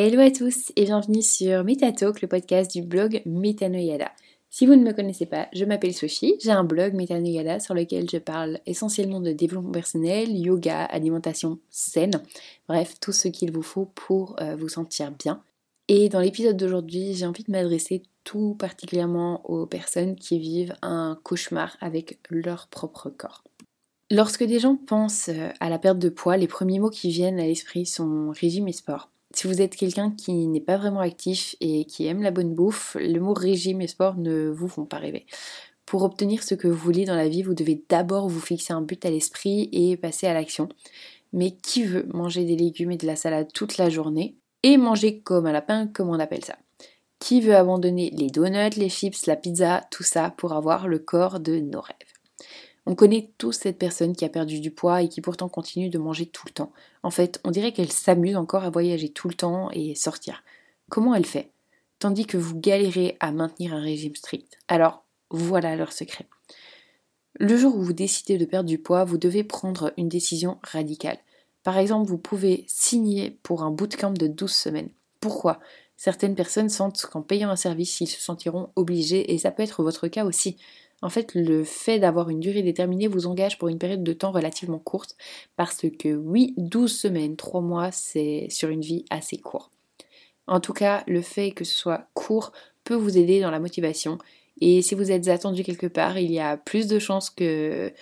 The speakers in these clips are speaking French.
Hello à tous et bienvenue sur MetaTalk, le podcast du blog Metanoyada. Si vous ne me connaissez pas, je m'appelle Sophie, j'ai un blog Metanoyada sur lequel je parle essentiellement de développement personnel, yoga, alimentation saine, bref, tout ce qu'il vous faut pour euh, vous sentir bien. Et dans l'épisode d'aujourd'hui, j'ai envie de m'adresser tout particulièrement aux personnes qui vivent un cauchemar avec leur propre corps. Lorsque des gens pensent euh, à la perte de poids, les premiers mots qui viennent à l'esprit sont régime et sport. Si vous êtes quelqu'un qui n'est pas vraiment actif et qui aime la bonne bouffe, le mot régime et sport ne vous font pas rêver. Pour obtenir ce que vous voulez dans la vie, vous devez d'abord vous fixer un but à l'esprit et passer à l'action. Mais qui veut manger des légumes et de la salade toute la journée et manger comme un lapin, comme on appelle ça? Qui veut abandonner les donuts, les chips, la pizza, tout ça pour avoir le corps de nos rêves? On connaît tous cette personne qui a perdu du poids et qui pourtant continue de manger tout le temps. En fait, on dirait qu'elle s'amuse encore à voyager tout le temps et sortir. Comment elle fait? Tandis que vous galérez à maintenir un régime strict. Alors, voilà leur secret. Le jour où vous décidez de perdre du poids, vous devez prendre une décision radicale. Par exemple, vous pouvez signer pour un bootcamp de 12 semaines. Pourquoi? Certaines personnes sentent qu'en payant un service, ils se sentiront obligés, et ça peut être votre cas aussi. En fait, le fait d'avoir une durée déterminée vous engage pour une période de temps relativement courte parce que oui, 12 semaines, 3 mois, c'est sur une vie assez court. En tout cas, le fait que ce soit court peut vous aider dans la motivation et si vous êtes attendu quelque part, il y a plus de chances que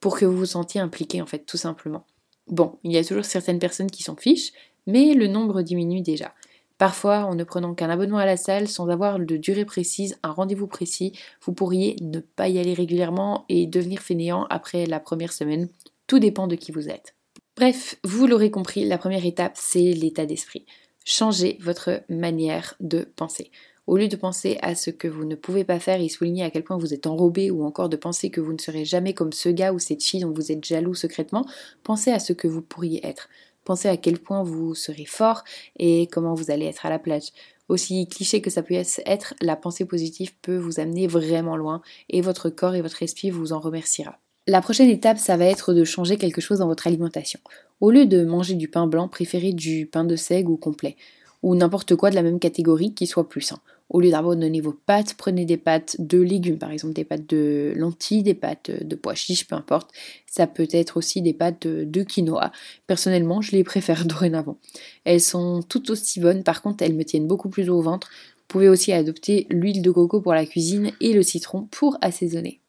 pour que vous vous sentiez impliqué en fait, tout simplement. Bon, il y a toujours certaines personnes qui s'en fichent, mais le nombre diminue déjà. Parfois, en ne prenant qu'un abonnement à la salle sans avoir de durée précise, un rendez-vous précis, vous pourriez ne pas y aller régulièrement et devenir fainéant après la première semaine. Tout dépend de qui vous êtes. Bref, vous l'aurez compris, la première étape, c'est l'état d'esprit. Changez votre manière de penser. Au lieu de penser à ce que vous ne pouvez pas faire et souligner à quel point vous êtes enrobé ou encore de penser que vous ne serez jamais comme ce gars ou cette fille dont vous êtes jaloux secrètement, pensez à ce que vous pourriez être. Pensez à quel point vous serez fort et comment vous allez être à la plage. Aussi cliché que ça peut être, la pensée positive peut vous amener vraiment loin et votre corps et votre esprit vous en remerciera. La prochaine étape, ça va être de changer quelque chose dans votre alimentation. Au lieu de manger du pain blanc, préférez du pain de seigle ou complet, ou n'importe quoi de la même catégorie qui soit plus sain. Au lieu d'abandonner vos pâtes, prenez des pâtes de légumes, par exemple des pâtes de lentilles, des pâtes de pois chiches, peu importe. Ça peut être aussi des pâtes de, quinoa. Personnellement, je les préfère dorénavant. Elles sont toutes aussi bonnes, par contre, elles me tiennent beaucoup plus au ventre. Vous pouvez aussi adopter l'huile de coco pour la cuisine et le citron pour assaisonner.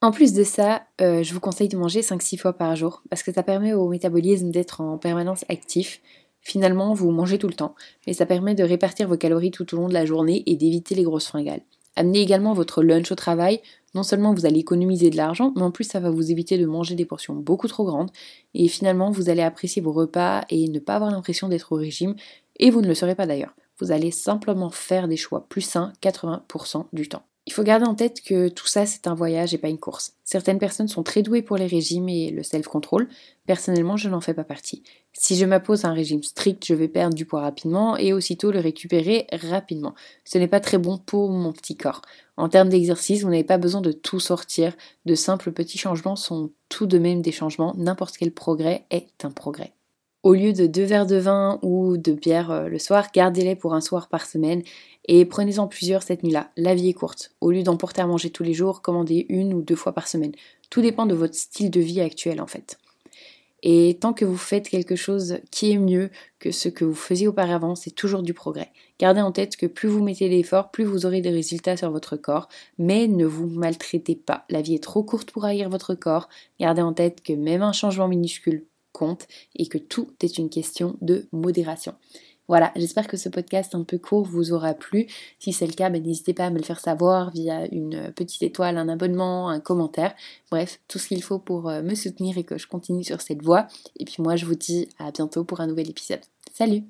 En plus de ça, euh, je vous conseille de manger 5-6 fois par jour parce que ça permet au métabolisme d'être en permanence actif. Finalement, vous mangez tout le temps, mais ça permet de répartir vos calories tout au long de la journée et d'éviter les grosses fringales. Amenez également votre lunch au travail, non seulement vous allez économiser de l'argent, mais en plus ça va vous éviter de manger des portions beaucoup trop grandes, et finalement vous allez apprécier vos repas et ne pas avoir l'impression d'être au régime, et vous ne le serez pas d'ailleurs. Vous allez simplement faire des choix plus sains 80% du temps. Il faut garder en tête que tout ça, c'est un voyage et pas une course. Certaines personnes sont très douées pour les régimes et le self-control. Personnellement, je n'en fais pas partie. Si je m'impose un régime strict, je vais perdre du poids rapidement et aussitôt le récupérer rapidement. Ce n'est pas très bon pour mon petit corps. En termes d'exercice, vous n'avez pas besoin de tout sortir. De simples petits changements sont tout de même des changements. N'importe quel progrès est un progrès. Au lieu de deux verres de vin ou de bière euh, le soir, gardez-les pour un soir par semaine et prenez-en plusieurs cette nuit-là. La vie est courte. Au lieu d'emporter à manger tous les jours, commandez une ou deux fois par semaine. Tout dépend de votre style de vie actuel en fait. Et tant que vous faites quelque chose qui est mieux que ce que vous faisiez auparavant, c'est toujours du progrès. Gardez en tête que plus vous mettez l'effort, plus vous aurez des résultats sur votre corps, mais ne vous maltraitez pas. La vie est trop courte pour haïr votre corps. Gardez en tête que même un changement minuscule et que tout est une question de modération. Voilà, j'espère que ce podcast un peu court vous aura plu. Si c'est le cas, ben, n'hésitez pas à me le faire savoir via une petite étoile, un abonnement, un commentaire. Bref, tout ce qu'il faut pour euh, me soutenir et que je continue sur cette voie. Et puis moi, je vous dis à bientôt pour un nouvel épisode. Salut